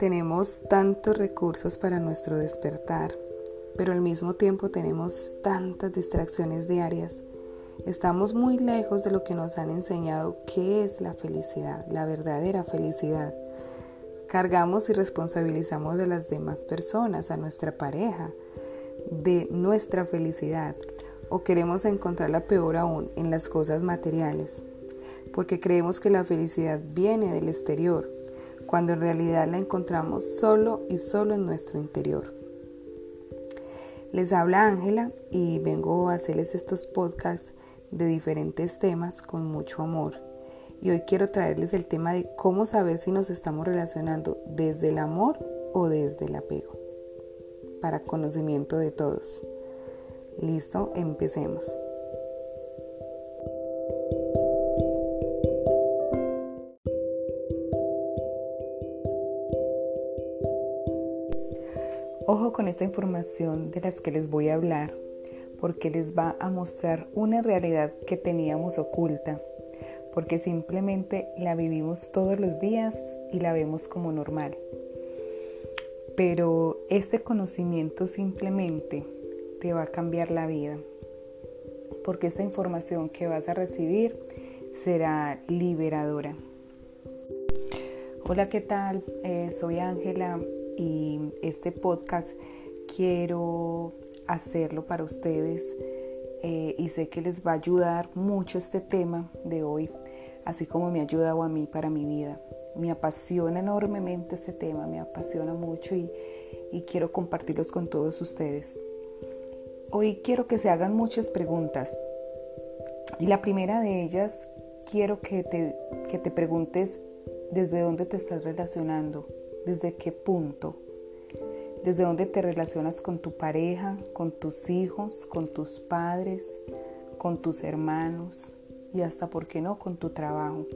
Tenemos tantos recursos para nuestro despertar, pero al mismo tiempo tenemos tantas distracciones diarias. Estamos muy lejos de lo que nos han enseñado qué es la felicidad, la verdadera felicidad. Cargamos y responsabilizamos de las demás personas, a nuestra pareja, de nuestra felicidad, o queremos encontrarla peor aún en las cosas materiales, porque creemos que la felicidad viene del exterior cuando en realidad la encontramos solo y solo en nuestro interior. Les habla Ángela y vengo a hacerles estos podcasts de diferentes temas con mucho amor. Y hoy quiero traerles el tema de cómo saber si nos estamos relacionando desde el amor o desde el apego, para conocimiento de todos. Listo, empecemos. Ojo con esta información de las que les voy a hablar, porque les va a mostrar una realidad que teníamos oculta, porque simplemente la vivimos todos los días y la vemos como normal. Pero este conocimiento simplemente te va a cambiar la vida, porque esta información que vas a recibir será liberadora. Hola, ¿qué tal? Eh, soy Ángela y este podcast quiero hacerlo para ustedes eh, y sé que les va a ayudar mucho este tema de hoy, así como me ha ayudado a mí para mi vida. Me apasiona enormemente este tema, me apasiona mucho y, y quiero compartirlos con todos ustedes. Hoy quiero que se hagan muchas preguntas y la primera de ellas quiero que te, que te preguntes desde dónde te estás relacionando desde qué punto, desde dónde te relacionas con tu pareja, con tus hijos, con tus padres, con tus hermanos y hasta, ¿por qué no?, con tu trabajo.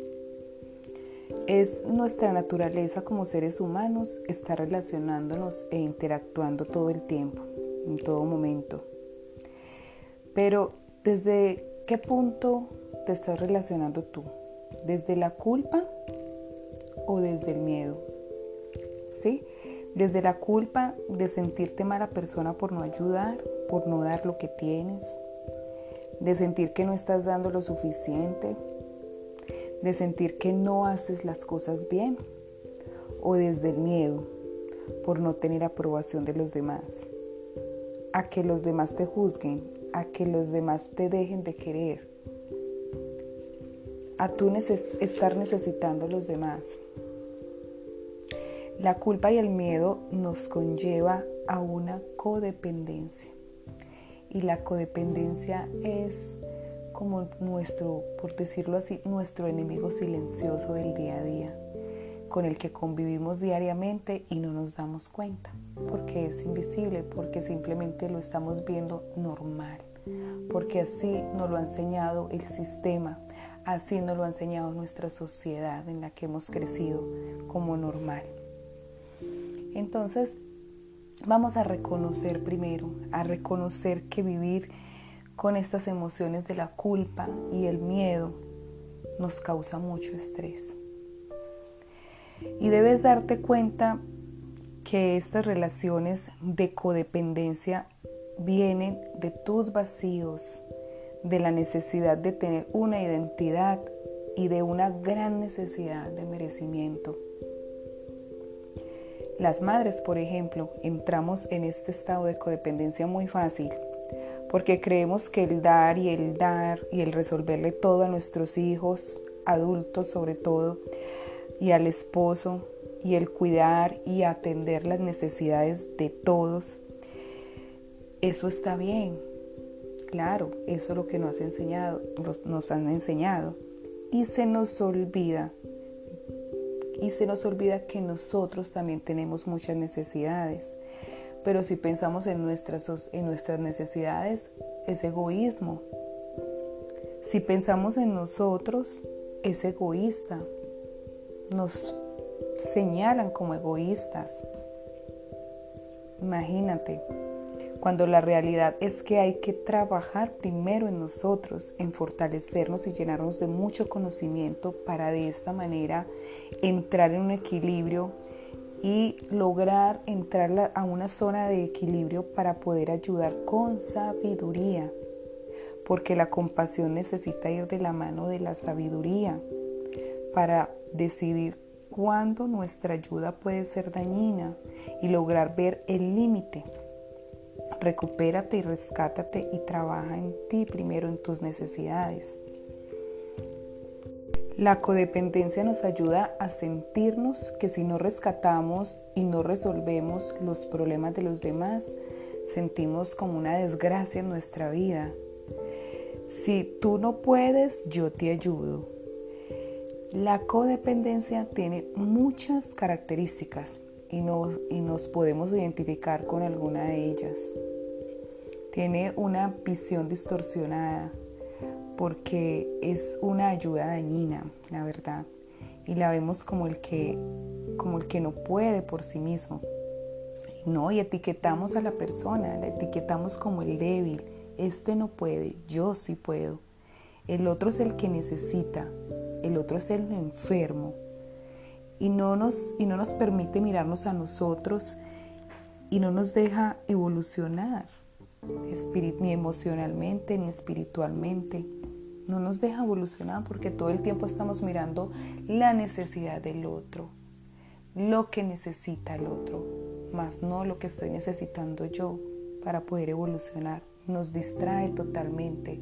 Es nuestra naturaleza como seres humanos estar relacionándonos e interactuando todo el tiempo, en todo momento. Pero, ¿desde qué punto te estás relacionando tú? ¿Desde la culpa o desde el miedo? Desde la culpa de sentirte mala persona por no ayudar, por no dar lo que tienes, de sentir que no estás dando lo suficiente, de sentir que no haces las cosas bien, o desde el miedo por no tener aprobación de los demás, a que los demás te juzguen, a que los demás te dejen de querer, a tú estar necesitando a los demás. La culpa y el miedo nos conlleva a una codependencia. Y la codependencia es como nuestro, por decirlo así, nuestro enemigo silencioso del día a día, con el que convivimos diariamente y no nos damos cuenta, porque es invisible, porque simplemente lo estamos viendo normal, porque así nos lo ha enseñado el sistema, así nos lo ha enseñado nuestra sociedad en la que hemos crecido como normal. Entonces, vamos a reconocer primero, a reconocer que vivir con estas emociones de la culpa y el miedo nos causa mucho estrés. Y debes darte cuenta que estas relaciones de codependencia vienen de tus vacíos, de la necesidad de tener una identidad y de una gran necesidad de merecimiento. Las madres, por ejemplo, entramos en este estado de codependencia muy fácil porque creemos que el dar y el dar y el resolverle todo a nuestros hijos, adultos sobre todo, y al esposo, y el cuidar y atender las necesidades de todos, eso está bien. Claro, eso es lo que nos, nos han enseñado. Y se nos olvida y se nos olvida que nosotros también tenemos muchas necesidades. Pero si pensamos en nuestras, en nuestras necesidades, es egoísmo. Si pensamos en nosotros, es egoísta. Nos señalan como egoístas. Imagínate, cuando la realidad es que hay que trabajar primero en nosotros, en fortalecernos y llenarnos de mucho conocimiento para de esta manera entrar en un equilibrio y lograr entrar a una zona de equilibrio para poder ayudar con sabiduría, porque la compasión necesita ir de la mano de la sabiduría para decidir cuándo nuestra ayuda puede ser dañina y lograr ver el límite. Recupérate y rescátate y trabaja en ti primero en tus necesidades. La codependencia nos ayuda a sentirnos que si no rescatamos y no resolvemos los problemas de los demás, sentimos como una desgracia en nuestra vida. Si tú no puedes, yo te ayudo. La codependencia tiene muchas características y, y nos podemos identificar con alguna de ellas. Tiene una visión distorsionada porque es una ayuda dañina, la verdad, y la vemos como el que como el que no puede por sí mismo. No, y etiquetamos a la persona, la etiquetamos como el débil. Este no puede, yo sí puedo. El otro es el que necesita, el otro es el enfermo. Y no nos, y no nos permite mirarnos a nosotros y no nos deja evolucionar ni emocionalmente ni espiritualmente. No nos deja evolucionar porque todo el tiempo estamos mirando la necesidad del otro, lo que necesita el otro, más no lo que estoy necesitando yo para poder evolucionar. Nos distrae totalmente.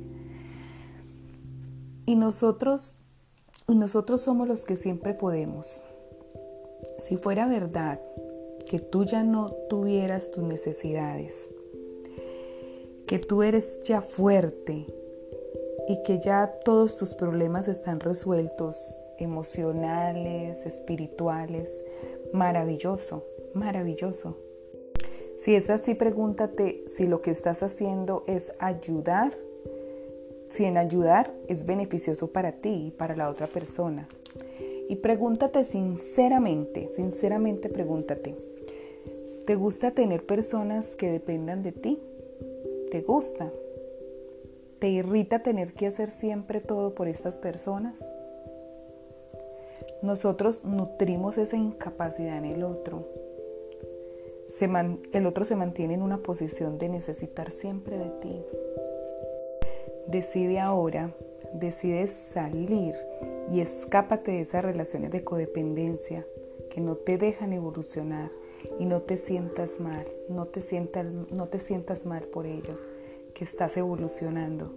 Y nosotros, nosotros somos los que siempre podemos. Si fuera verdad que tú ya no tuvieras tus necesidades, que tú eres ya fuerte y que ya todos tus problemas están resueltos, emocionales, espirituales. Maravilloso, maravilloso. Si es así, pregúntate si lo que estás haciendo es ayudar, si en ayudar es beneficioso para ti y para la otra persona. Y pregúntate sinceramente, sinceramente pregúntate, ¿te gusta tener personas que dependan de ti? ¿Te gusta? ¿Te irrita tener que hacer siempre todo por estas personas? Nosotros nutrimos esa incapacidad en el otro. el otro se mantiene en una posición de necesitar siempre de ti. Decide ahora, decide salir y escápate de esas relaciones de codependencia que no te dejan evolucionar y no te sientas mal, no te sientas, no te sientas mal por ello, que estás evolucionando.